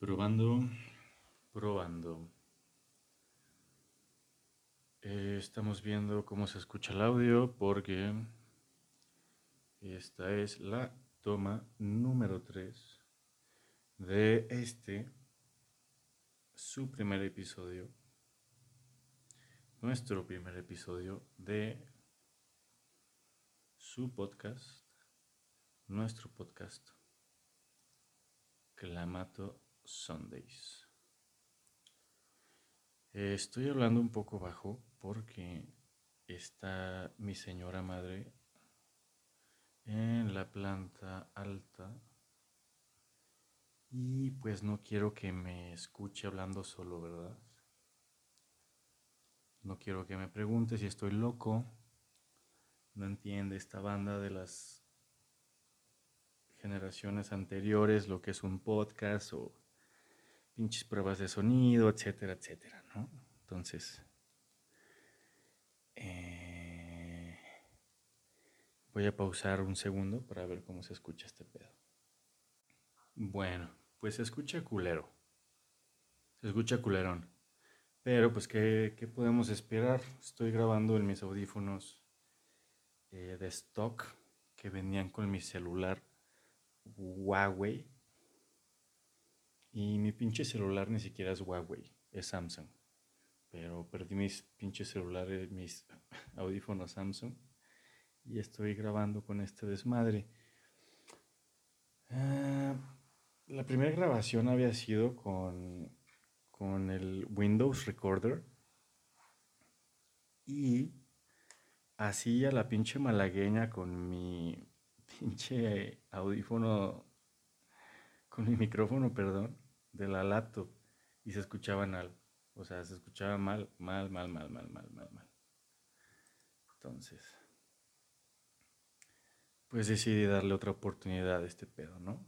Probando, probando. Eh, estamos viendo cómo se escucha el audio porque esta es la toma número 3 de este, su primer episodio, nuestro primer episodio de su podcast, nuestro podcast, Clamato Sundays. Eh, estoy hablando un poco bajo porque está mi señora madre en la planta alta y pues no quiero que me escuche hablando solo, ¿verdad? No quiero que me pregunte si estoy loco. No entiende esta banda de las generaciones anteriores lo que es un podcast o pinches pruebas de sonido, etcétera, etcétera, ¿no? Entonces, eh, voy a pausar un segundo para ver cómo se escucha este pedo. Bueno, pues se escucha culero. Se escucha culerón. Pero pues, ¿qué, podemos esperar? Estoy grabando en mis audífonos eh, de stock que venían con mi celular Huawei y mi pinche celular ni siquiera es Huawei, es Samsung. Pero perdí mis pinches celulares, mis audífonos Samsung. Y estoy grabando con este desmadre. Ah, la primera grabación había sido con, con el Windows Recorder. Y así a la pinche malagueña con mi pinche audífono mi micrófono, perdón, de la laptop y se escuchaban mal. O sea, se escuchaba mal, mal, mal, mal, mal, mal, mal, mal. Entonces, pues decidí darle otra oportunidad a este pedo, ¿no?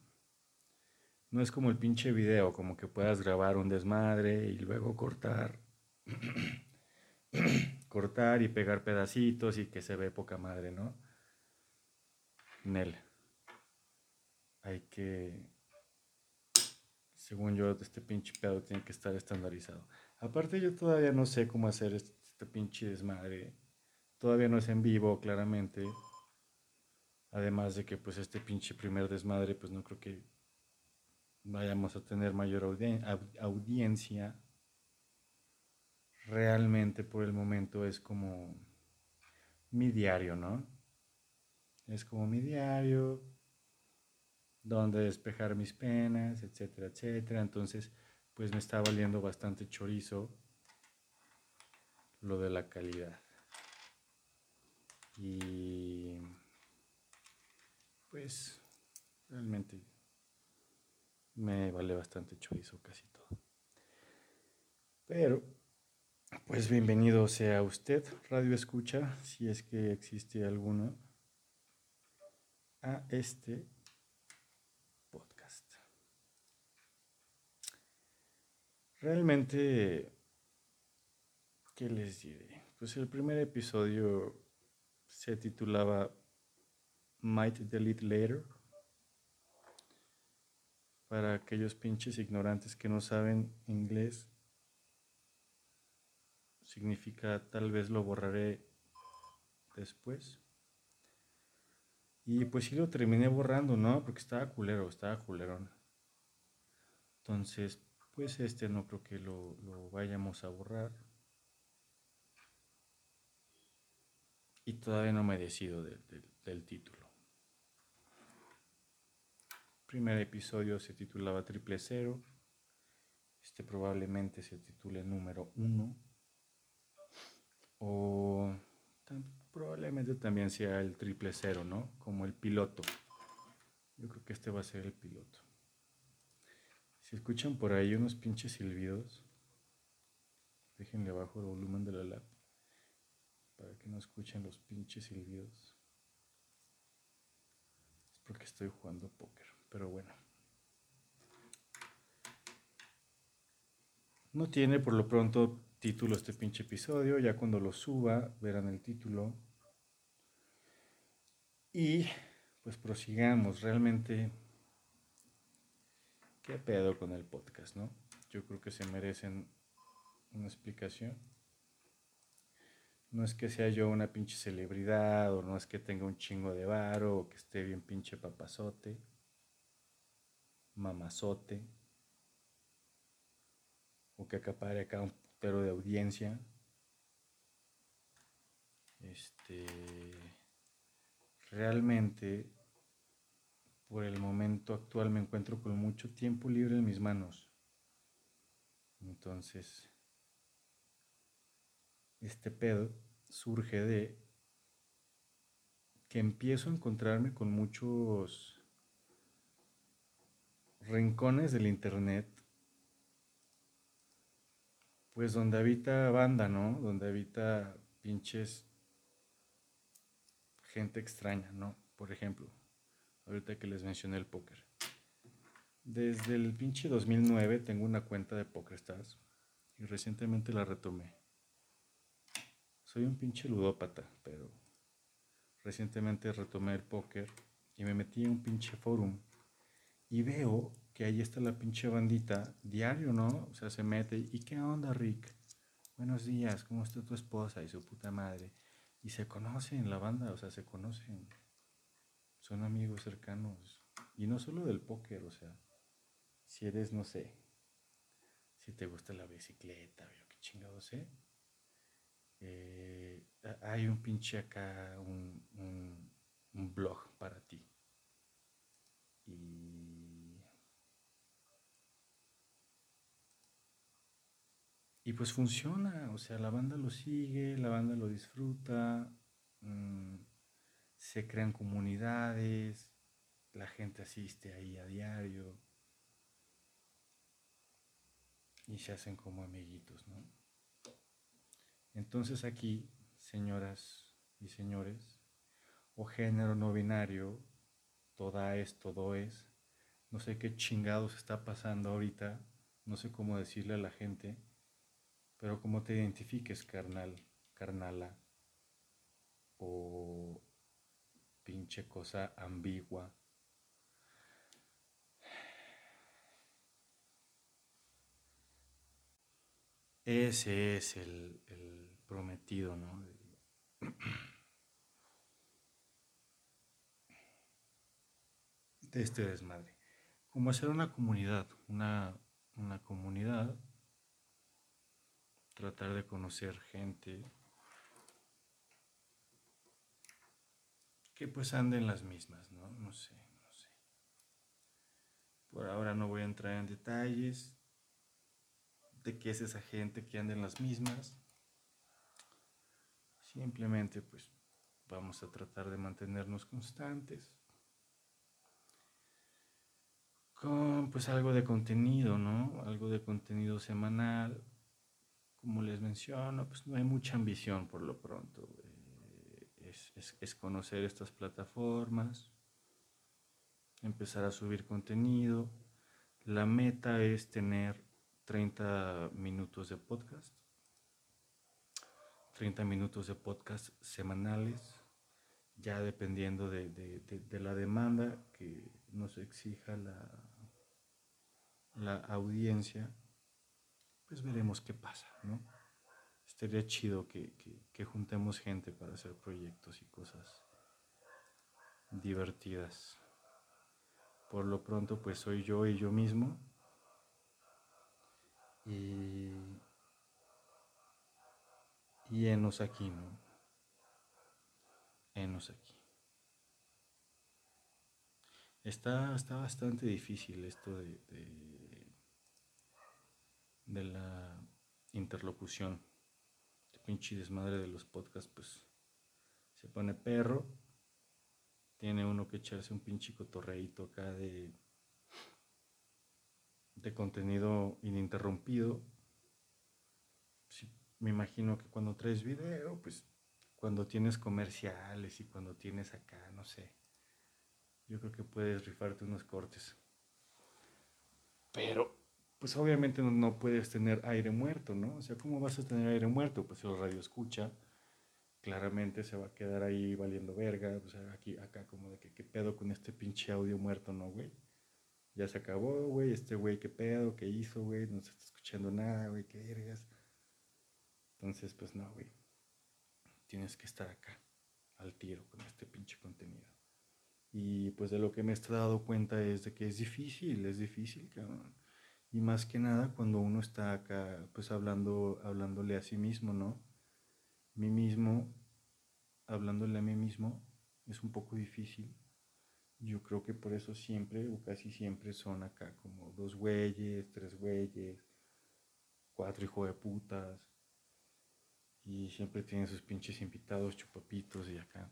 No es como el pinche video, como que puedas grabar un desmadre y luego cortar, cortar y pegar pedacitos y que se ve poca madre, ¿no? Nel. Hay que según yo, este pinche pedo tiene que estar estandarizado. Aparte, yo todavía no sé cómo hacer este, este, pinche desmadre. Todavía no es en vivo, claramente. Además de que, pues, este pinche primer desmadre, pues no creo que vayamos a tener mayor audiencia. Realmente, por el momento, es como mi diario, ¿no? Es como mi diario donde despejar mis penas, etcétera, etcétera. Entonces, pues me está valiendo bastante chorizo lo de la calidad. Y pues realmente me vale bastante chorizo casi todo. Pero, pues bienvenido sea usted, Radio Escucha, si es que existe alguno, a este Realmente, ¿qué les diré? Pues el primer episodio se titulaba Might Delete Later. Para aquellos pinches ignorantes que no saben inglés, significa tal vez lo borraré después. Y pues sí lo terminé borrando, ¿no? Porque estaba culero, estaba culerón. Entonces, pues este no creo que lo, vayamos a borrar. Y todavía no me decido del título. El primer episodio se titulaba Triple Cero. Este probablemente se titule número uno. O probablemente también sea el triple cero, ¿no? Como el piloto. Yo creo que este va a ser el piloto. Escuchan por ahí unos pinches silbidos, déjenle abajo el volumen de la lap para que no escuchen los pinches silbidos. Es porque estoy jugando póker, pero bueno. No tiene por lo pronto título este pinche episodio, ya cuando lo suba verán el título. Y pues prosigamos, realmente ¿qué pedo con el podcast, no? Yo creo que se merecen una explicación. No es que sea yo una pinche celebridad, o no es que tenga un chingo de varo, o que esté bien pinche papazote, mamazote, o que acapare acá un putero de audiencia. Este. Realmente, por el momento actual, me encuentro con mucho tiempo libre en mis manos. Entonces, este pedo surge de que empiezo a encontrarme con muchos rincones del internet, pues donde habita banda, ¿no? Donde habita pinches gente extraña, ¿no? Por ejemplo, ahorita que les mencioné el póker. Desde el pinche 2009 tengo una cuenta de PokerStars y recientemente la retomé. Soy un pinche ludópata, pero recientemente retomé el póker y me metí en un pinche forum y veo que ahí está la pinche bandita diario, ¿no? O sea, se mete y ¿qué onda, Rick? Buenos días, ¿cómo está tu esposa y su puta madre? Y se conocen la banda, o sea, se conocen. Son amigos cercanos. Y no solo del póker, o sea, si eres, no sé, si te gusta la bicicleta, o qué chingado sé eh, hay un pinche acá, un, un, blog para ti. Y, y pues funciona, o sea, la banda lo sigue, la banda lo disfruta, mm, se crean comunidades, la gente asiste ahí a diario y se hacen como amiguitos, ¿no? Entonces aquí, señoras y señores, o género no binario, toda es, todo es, no sé qué chingados está pasando ahorita, no sé cómo decirle a la gente, pero cómo te identifiques, carnal, carnala, o pinche cosa ambigua. Ese es el, prometido, ¿no? De este desmadre. Como hacer una comunidad, una, una comunidad, tratar de conocer gente que pues anden las mismas, ¿no? No sé, no sé. Por ahora no voy a entrar en detalles de qué es esa gente que anda en las mismas. Simplemente pues vamos a tratar de mantenernos constantes. Con pues algo de contenido, ¿no? Algo de contenido semanal. Como les menciono, pues no hay mucha ambición por lo pronto. Es, conocer estas plataformas, empezar a subir contenido. La meta es tener 30 minutos de podcast 30 minutos de podcast semanales, ya dependiendo de, la demanda que nos exija la, la audiencia, pues veremos qué pasa, ¿no? Estaría chido que, que juntemos gente para hacer proyectos y cosas divertidas. Por lo pronto, pues soy yo y yo mismo. Y y enos aquí, ¿no? Enos aquí. Está, está bastante difícil esto de, de, la interlocución. Pinche desmadre de los podcasts, pues se pone perro. Tiene uno que echarse un pinche cotorreito acá de, de contenido ininterrumpido me imagino que cuando traes video, pues cuando tienes comerciales y cuando tienes acá, no sé, yo creo que puedes rifarte unos cortes. Pero, pues obviamente no, puedes tener aire muerto, ¿no? O sea, ¿cómo vas a tener aire muerto? Pues el radio escucha, claramente se va a quedar ahí valiendo verga, o sea, aquí, acá como de que qué pedo con este pinche audio muerto, ¿no, güey? ya se acabó, güey, este güey, qué pedo, qué hizo, güey, no se está escuchando nada, güey, qué vergas. Entonces, pues no, güey, tienes que estar acá, al tiro, con este pinche contenido. Y pues de lo que me he dado cuenta es de que es difícil, es difícil, cabrón. Y más que nada cuando uno está acá, pues hablando, hablándole a sí mismo, ¿no? Mí mismo, hablándole a mí mismo, es un poco difícil yo creo que por eso siempre o casi siempre son acá como dos güeyes, tres güeyes, cuatro hijos de putas. Y siempre tienen sus pinches invitados, chupapitos y acá.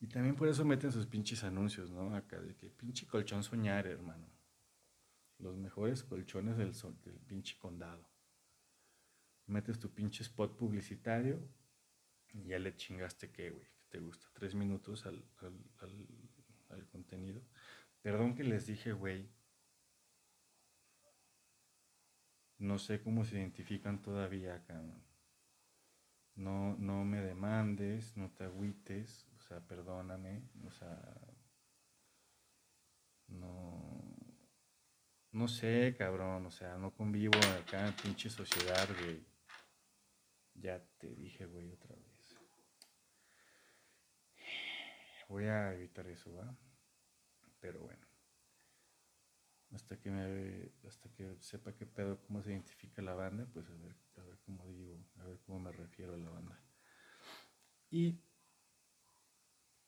Y también por eso meten sus pinches anuncios, ¿no? Acá de que pinche colchón soñar, hermano. Los mejores colchones del, del pinche condado. Metes tu pinche spot publicitario y ya le chingaste qué, güey te gusta, tres minutos al, contenido. Perdón que les dije, güey. No sé cómo se identifican todavía acá. No, no me demandes, no te agüites, sea, perdóname, o sea, no, no sé, cabrón, o sea, no convivo acá en pinche sociedad, güey. Ya te dije, güey, otra vez. Voy a evitar eso, ¿va? Pero bueno. Hasta que me hasta que sepa qué pedo, cómo se identifica la banda, pues a ver, a ver cómo digo, a ver cómo me refiero a la banda. Y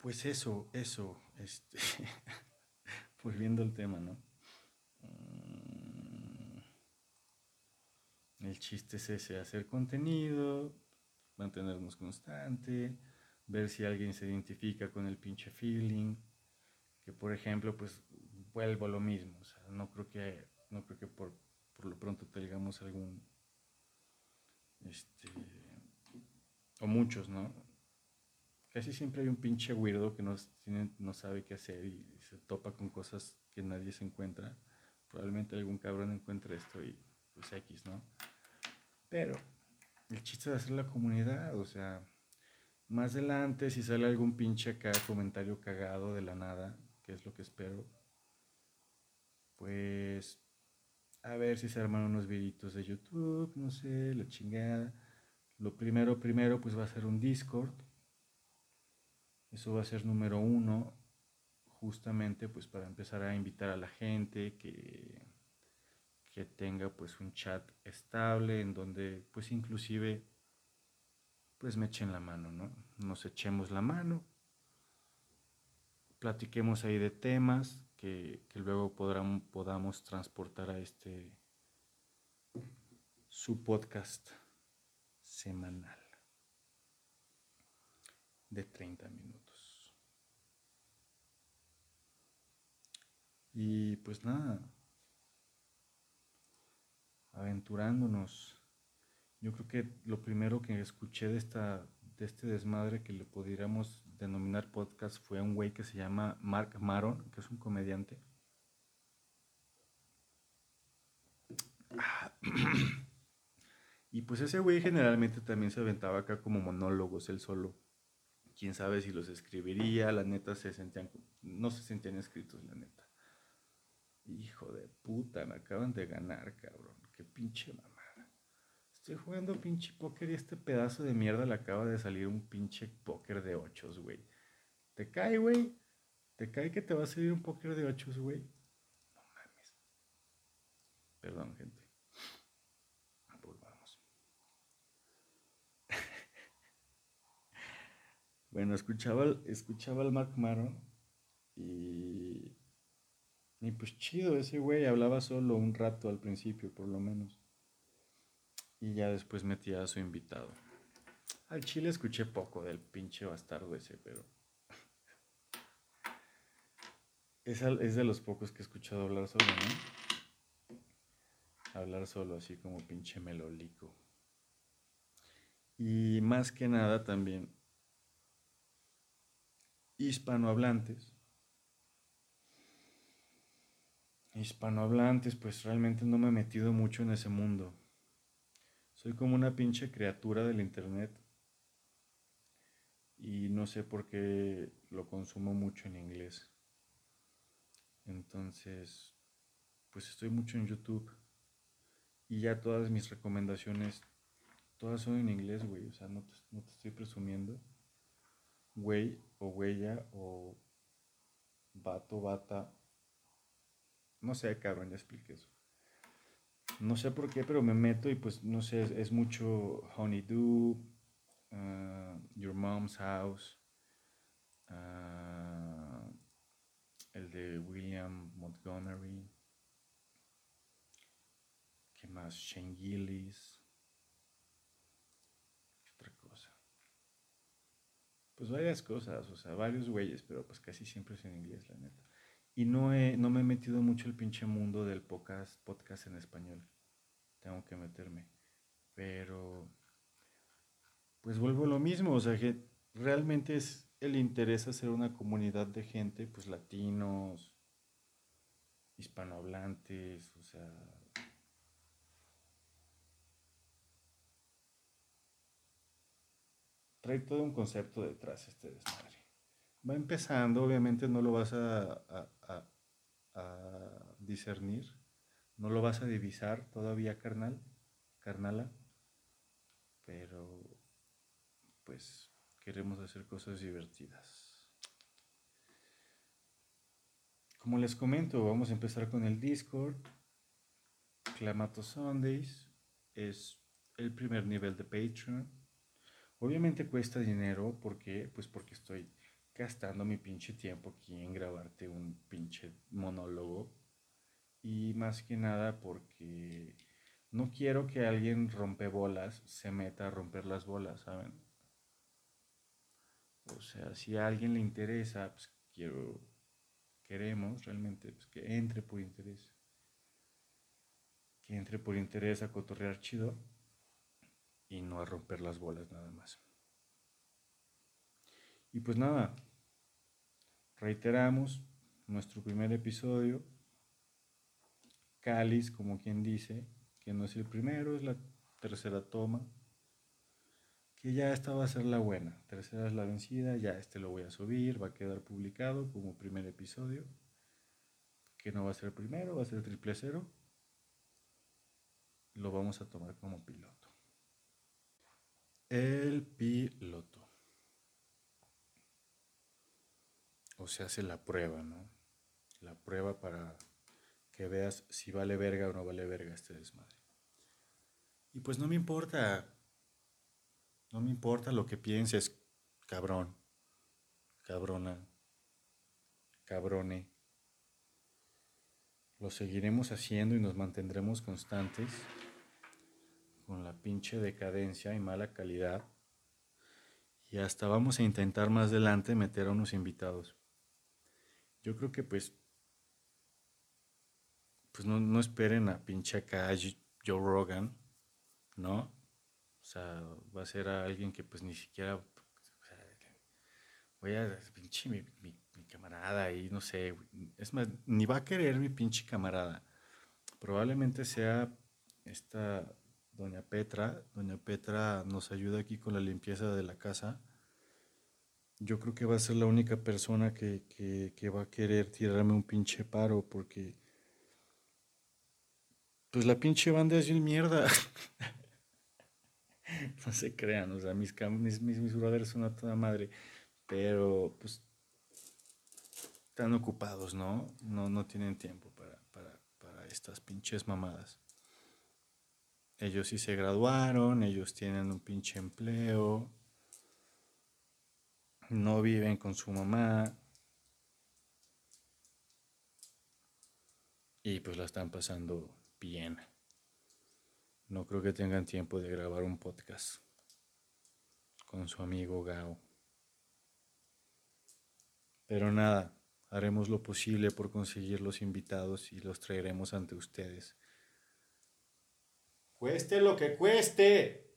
pues eso, eso, este, volviendo al tema, ¿no? Mm, el chiste es ese, hacer contenido, mantenernos constante, ver si alguien se identifica con el pinche feeling, que por ejemplo, pues vuelvo a lo mismo, o sea, no creo que, no creo que por, por lo pronto tengamos algún, este, o muchos, ¿no? Casi siempre hay un pinche weirdo que no, no sabe qué hacer y, se topa con cosas que nadie se encuentra. Probablemente algún cabrón encuentre esto y pues X, ¿no? Pero el chiste de hacer la comunidad, o sea, más adelante, si sale algún pinche acá comentario cagado de la nada, que es lo que espero, pues a ver si se arman unos videitos de YouTube, no sé, la chingada. Lo primero, primero, pues va a ser un Discord. Eso va a ser número uno, justamente pues para empezar a invitar a la gente que, que tenga pues un chat estable en donde pues inclusive pues me echen la mano, ¿no? Nos echemos la mano, platiquemos ahí de temas que, luego podamos transportar a este su podcast semanal de 30 minutos. Y pues nada, aventurándonos yo creo que lo primero que escuché de, esta, de este desmadre que le pudiéramos denominar podcast fue un güey que se llama Mark Maron, que es un comediante. Y pues ese güey generalmente también se aventaba acá como monólogos, él solo. Quién sabe si los escribiría, la neta se sentían, no se sentían escritos, la neta. Hijo de puta, me acaban de ganar, cabrón. Qué pinche mamá. Estoy jugando pinche póker y este pedazo de mierda le acaba de salir un pinche póker de ochos, güey. ¿Te cae, güey? ¿Te cae que te va a salir un póker de ochos, güey? No mames. Perdón, gente. Volvamos. bueno, escuchaba, escuchaba al Mark Maron y... Y pues chido, ese güey hablaba solo un rato al principio, por lo menos y ya después metía a su invitado. Al chile escuché poco del pinche bastardo ese, pero es, es de los pocos que he escuchado hablar solo, ¿no? Hablar solo, así como pinche melolico. Y más que nada también hispanohablantes. Hispanohablantes, pues realmente no me he metido mucho en ese mundo. Soy como una pinche criatura del internet y no sé por qué lo consumo mucho en inglés. Entonces, pues estoy mucho en YouTube. Y ya todas mis recomendaciones, todas son en inglés, güey. O sea, no te, no te estoy presumiendo. Güey o huella o vato, bata. No sé, cabrón, ya expliqué eso. No sé por qué, pero me meto y pues no sé, es, mucho Honeydew, uh, Your Mom's House, uh, el de William Montgomery, ¿qué más? Shane Gillis, otra cosa? Pues varias cosas, o sea, varios güeyes, pero pues casi siempre es en inglés, la neta. Y no, he, no me he metido mucho el pinche mundo del podcast, podcast en español. Tengo que meterme. Pero, pues vuelvo a lo mismo, o sea que realmente es el interés hacer una comunidad de gente, pues latinos, hispanohablantes, o sea... Trae todo un concepto detrás este desmadre va empezando, obviamente no lo vas a, discernir, no lo vas a divisar todavía, carnal, carnala, pero pues queremos hacer cosas divertidas. Como les comento, vamos a empezar con el Discord. Clamato Sundays es el primer nivel de Patreon. Obviamente cuesta dinero, ¿por qué? Pues porque estoy gastando mi pinche tiempo aquí en grabarte un pinche monólogo. Más que nada porque no quiero que alguien rompe bolas se meta a romper las bolas, ¿saben? O sea, si a alguien le interesa, pues quiero, queremos realmente pues, que entre por interés. Que entre por interés a cotorrear chido y no a romper las bolas nada más. Y pues nada, reiteramos nuestro primer episodio, cáliz, como quien dice, que no es el primero, es la tercera toma, que ya esta va a ser la buena, tercera es la vencida, ya este lo voy a subir, va a quedar publicado como primer episodio, que no va a ser el primero, va a ser triple cero, lo vamos a tomar como piloto. El piloto. o se hace la prueba, ¿no? La prueba para que veas si vale verga o no vale verga este desmadre. Y pues no me importa, no me importa lo que pienses, cabrón, cabrona, cabrone. Lo seguiremos haciendo y nos mantendremos constantes con la pinche decadencia y mala calidad. Y hasta vamos a intentar más adelante meter a unos invitados yo creo que pues, pues no, esperen a pinche acá Joe Rogan, ¿no? O sea, va a ser a alguien que pues ni siquiera, voy a, pinche mi, mi, camarada y no sé, es más, ni va a querer mi pinche camarada. Probablemente sea esta doña Petra, doña Petra nos ayuda aquí con la limpieza de la casa yo creo que va a ser la única persona que, va a querer tirarme un pinche paro porque pues la pinche banda es bien mierda. no se crean, o sea, mis, mis, mis, son a toda madre, pero pues están ocupados, ¿no? No, no tienen tiempo para, para estas pinches mamadas. Ellos sí se graduaron, ellos tienen un pinche empleo, no viven con su mamá y pues la están pasando bien. No creo que tengan tiempo de grabar un podcast con su amigo Gao. Pero nada, haremos lo posible por conseguir los invitados y los traeremos ante ustedes. Cueste lo que cueste.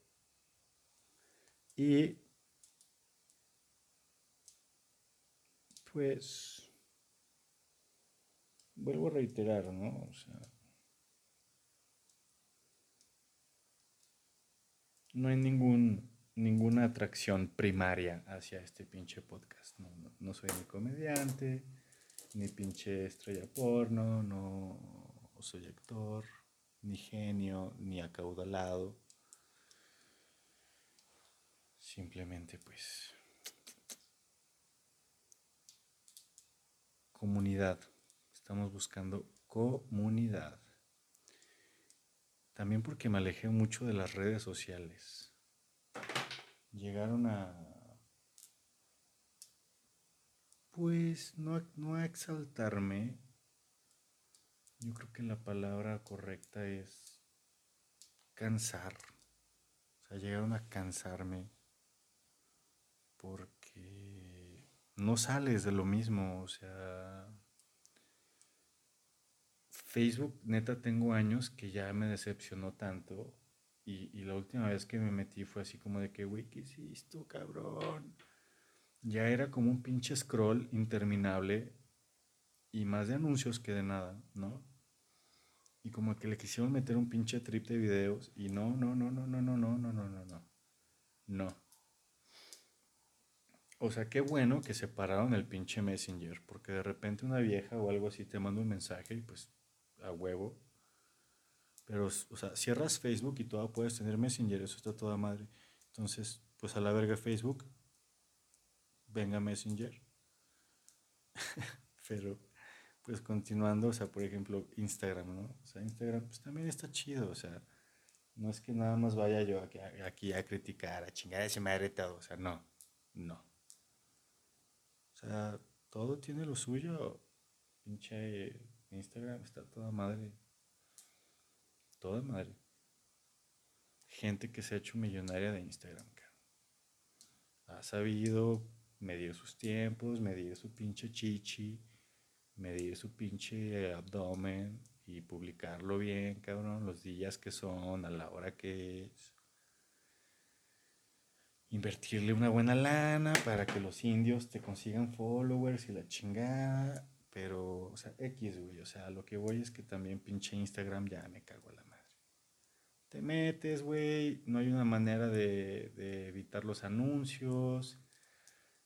Y pues vuelvo a reiterar, ¿no? O sea, no hay ningún, ninguna atracción primaria hacia este pinche podcast. No, no, soy ni comediante, ni pinche estrella porno, no soy actor, ni genio, ni acaudalado. Simplemente pues comunidad. Estamos buscando comunidad. También porque me alejé mucho de las redes sociales. Llegaron a... Pues no, no a exaltarme. Yo creo que la palabra correcta es cansar. O sea, llegaron a cansarme porque no sales de lo mismo. O sea, Facebook, neta, tengo años que ya me decepcionó tanto. Y, la última vez que me metí fue así como de que, güey, ¿qué hiciste, cabrón? Ya era como un pinche scroll interminable y más de anuncios que de nada, ¿no? Y como que le quisieron meter un pinche trip de videos y no, no, no, no, no, no, no, no, no, no, no. No. O sea, qué bueno que separaron el pinche Messenger, porque de repente una vieja o algo así te manda un mensaje y pues a huevo. Pero, o sea, cierras Facebook y todo puedes tener Messenger, eso está toda madre. Entonces, pues a la verga Facebook, venga Messenger. Pero, pues continuando, o sea, por ejemplo, Instagram, ¿no? O sea, Instagram, pues también está chido, o sea, no es que nada más vaya yo aquí, a criticar, a chingar ese madre todo, o sea, no, no. O sea, todo tiene lo suyo, pinche Instagram está toda madre. Toda madre. Gente que se ha hecho millonaria de Instagram, Ha sabido medir sus tiempos, medir su pinche chichi, medir su pinche abdomen y publicarlo bien, cabrón, los días que son, a la hora que es. Invertirle una buena lana para que los indios te consigan followers y la chingada pero, o sea, X, güey. O sea, lo que voy es que también pinche Instagram ya me cago a la madre. Te metes, güey. No hay una manera de, evitar los anuncios.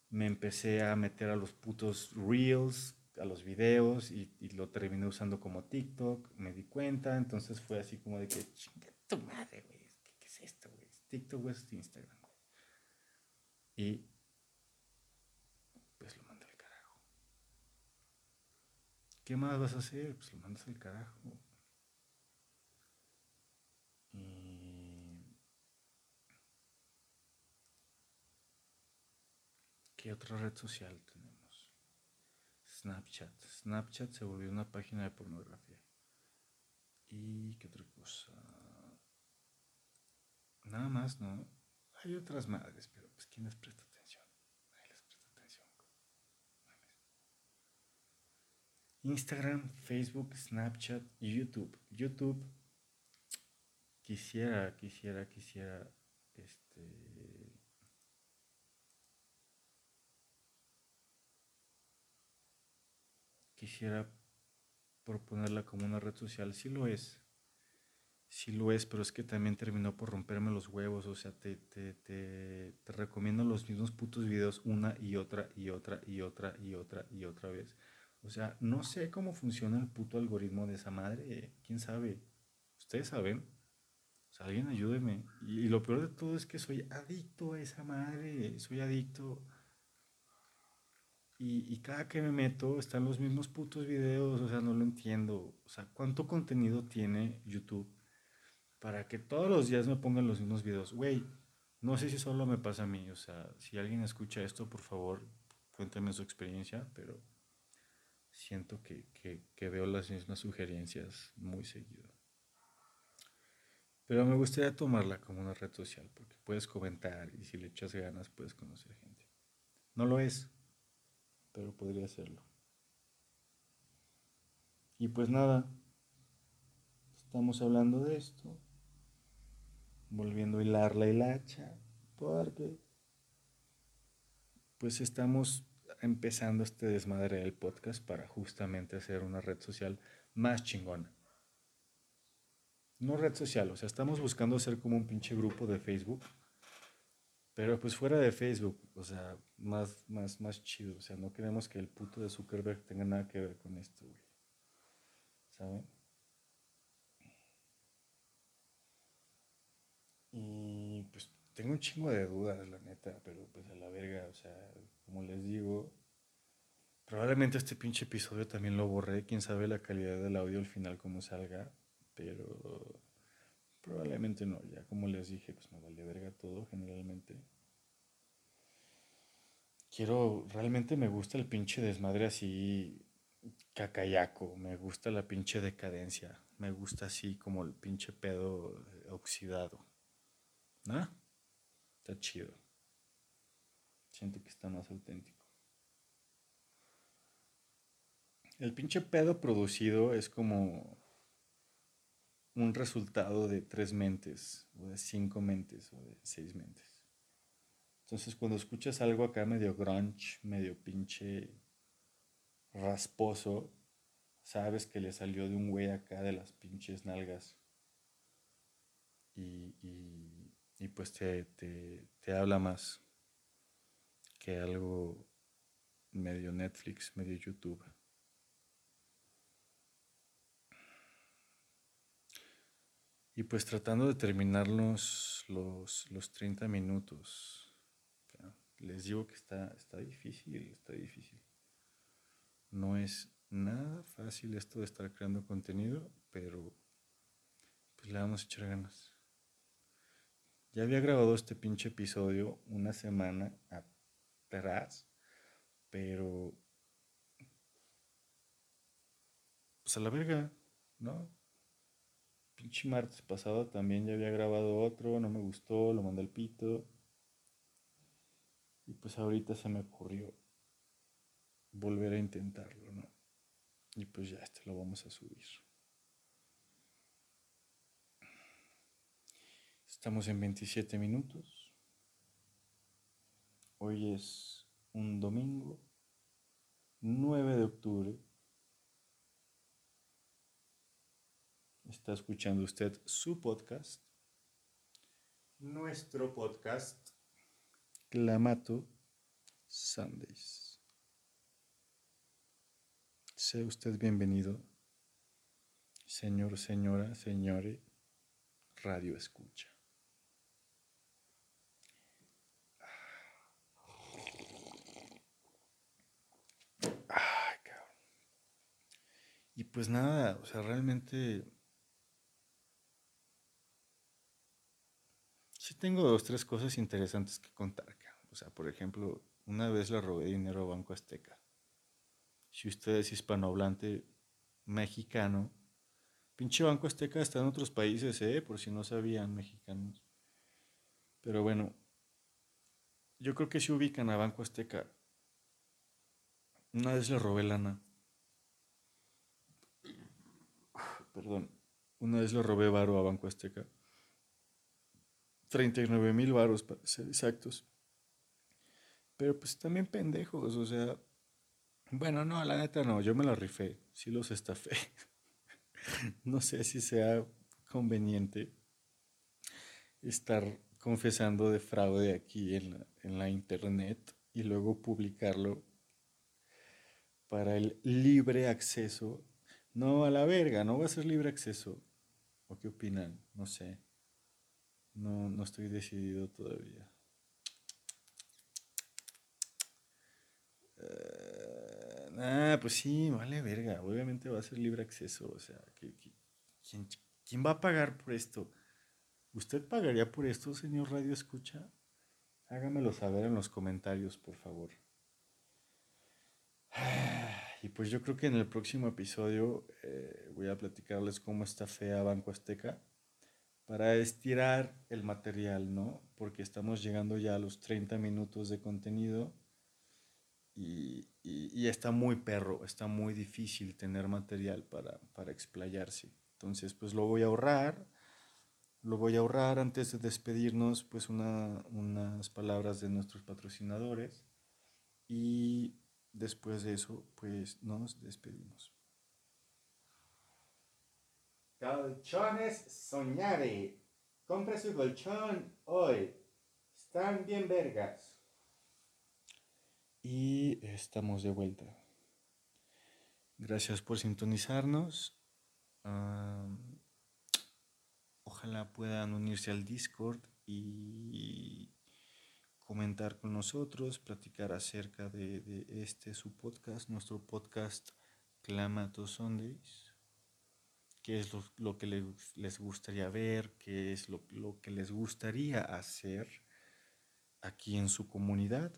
Me empecé a meter a los putos reels, a los videos y, lo terminé usando como TikTok. Me di cuenta. Entonces fue así como de que, chinga tu madre, güey. ¿Qué, es esto, güey? TikTok es Instagram, güey. Y ¿Qué más vas a hacer? Pues lo mandas al carajo. ¿Qué otra red social tenemos? Snapchat. Snapchat se volvió una página de pornografía. ¿Y qué otra cosa? Nada más, ¿no? Hay otras madres, pero pues ¿quién les presta Instagram, Facebook, Snapchat, YouTube. YouTube, quisiera, quisiera, quisiera, este... Quisiera proponerla como una red social. Sí lo es. Sí lo es, pero es que también terminó por romperme los huevos. O sea, te, te, te, te recomiendo los mismos putos videos una y otra y otra y otra y otra y otra vez. O sea, no sé cómo funciona el puto algoritmo de esa madre. ¿Quién sabe? ¿Ustedes saben? O sea, alguien ayúdeme. Y, lo peor de todo es que soy adicto a esa madre. Soy adicto. Y, y, cada que me meto están los mismos putos videos. O sea, no lo entiendo. O sea, ¿cuánto contenido tiene YouTube para que todos los días me pongan los mismos videos? Güey, no sé si solo me pasa a mí. O sea, si alguien escucha esto, por favor, cuéntame su experiencia. Pero siento que, veo las mismas sugerencias muy seguido. Pero me gustaría tomarla como una red social porque puedes comentar y si le echas ganas puedes conocer gente. No lo es, pero podría serlo. Y pues nada, estamos hablando de esto, volviendo a hilar la hilacha, porque pues estamos empezando este desmadre del podcast para justamente hacer una red social más chingona. No red social, o sea, estamos buscando hacer como un pinche grupo de Facebook, Pero pues fuera de Facebook, o sea, más, más, más chido. O sea, no queremos que el puto de Zuckerberg tenga nada que ver con esto, güey. ¿Saben? Y pues tengo un chingo de dudas, la neta, pero pues a la verga, o sea, como les digo, probablemente este pinche episodio también lo borré, quién sabe la calidad del audio al final cómo salga, pero Probablemente no, ya como les dije, pues me vale verga todo generalmente. Quiero, realmente me gusta el pinche desmadre así cacayaco, me gusta la pinche decadencia, me gusta así como el pinche pedo oxidado. ¿No? Está chido. Siento que está más auténtico. El pinche pedo producido es como un resultado de tres mentes, o de cinco mentes, o de seis mentes. Entonces, cuando escuchas algo acá medio grunge, medio pinche rasposo, sabes que le salió de un güey acá de las pinches nalgas. Y, y, pues te, te habla más que algo medio Netflix, medio YouTube. Y pues tratando de terminar los, los, 30 minutos. Les digo que está, está difícil, está difícil. No es nada fácil esto de estar creando contenido, pero pues le vamos a echar ganas. Ya había grabado este pinche episodio una semana pero pues a la verga, ¿no? pinche martes pasado también ya había grabado otro, no me gustó, lo mandé al pito. Y pues ahorita se me ocurrió volver a intentarlo, ¿no? Y pues ya este lo vamos a subir. Estamos en 27 minutos. Hoy es un domingo 9 de octubre Está escuchando usted su podcast, nuestro podcast, Clamato Sundays. Sea usted bienvenido, señor, señora, señore, radio escucha. Y pues nada, o sea, realmente Sí tengo dos, tres cosas interesantes que contar. O sea, por ejemplo, una vez le robé dinero a Banco Azteca. Si usted es hispanohablante mexicano, pinche Banco Azteca está en otros países, ¿eh? Por si no sabían mexicanos. Pero bueno, yo creo que si ubican a Banco Azteca. Una vez le robé lana. Perdón. Una vez le robé varo a Banco Azteca. 39 mil varos para ser exactos. Pero pues también pendejos, o sea, bueno, no, la neta no, yo me la rifé, sí los estafé. no sé si sea conveniente estar confesando de fraude aquí en la, en la internet y luego publicarlo para el libre acceso. No, a la verga, no va a ser libre acceso. ¿O qué opinan? No sé. No, no estoy decidido todavía. ah, pues sí, vale verga. Obviamente va a ser libre acceso. O sea, quién, quién va a pagar por esto? ¿Usted pagaría por esto, señor Radio Escucha? Hágamelo saber en los comentarios, por favor. Y pues yo creo que en el próximo episodio eh, voy a platicarles cómo está fea Banco Azteca para estirar el material, ¿no? Porque estamos llegando ya a los 30 minutos de contenido y, está muy perro, está muy difícil tener material para, para explayarse. Entonces, pues lo voy a ahorrar, lo voy a ahorrar antes de despedirnos, pues unas palabras de nuestros patrocinadores y después de eso, pues nos despedimos. Colchones Soñare. Compre su colchón hoy. Están bien vergas. Y estamos de vuelta. Gracias por sintonizarnos. ojalá puedan unirse al Discord y comentar con nosotros, platicar acerca de, este su podcast, nuestro podcast Clamato Sundays, qué es lo, que les, gustaría ver, qué es lo, que les gustaría hacer aquí en su comunidad,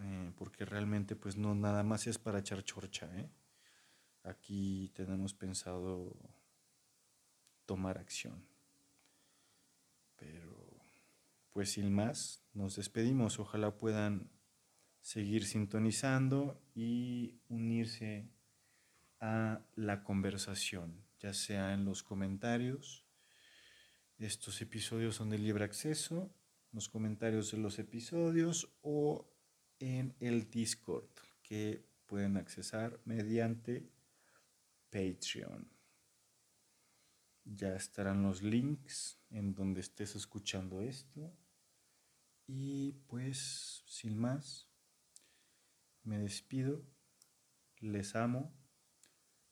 eh, porque realmente pues no nada más es para echar chorcha, ¿eh? aquí tenemos pensado tomar acción, pero pues sin más, nos despedimos. Ojalá puedan seguir sintonizando y unirse a la conversación, ya sea en los comentarios. Estos episodios son de libre acceso, los comentarios de los episodios o en el Discord que pueden accesar mediante Patreon. Ya estarán los links en donde estés escuchando esto. Y pues, sin más, me despido. Les amo.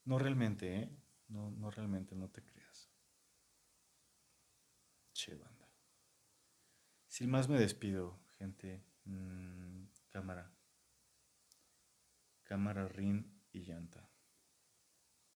No realmente, ¿eh? No, no realmente, no te creas. Che, banda. Sin más me despido, gente. Mm, cámara. Cámara, rin y llanta.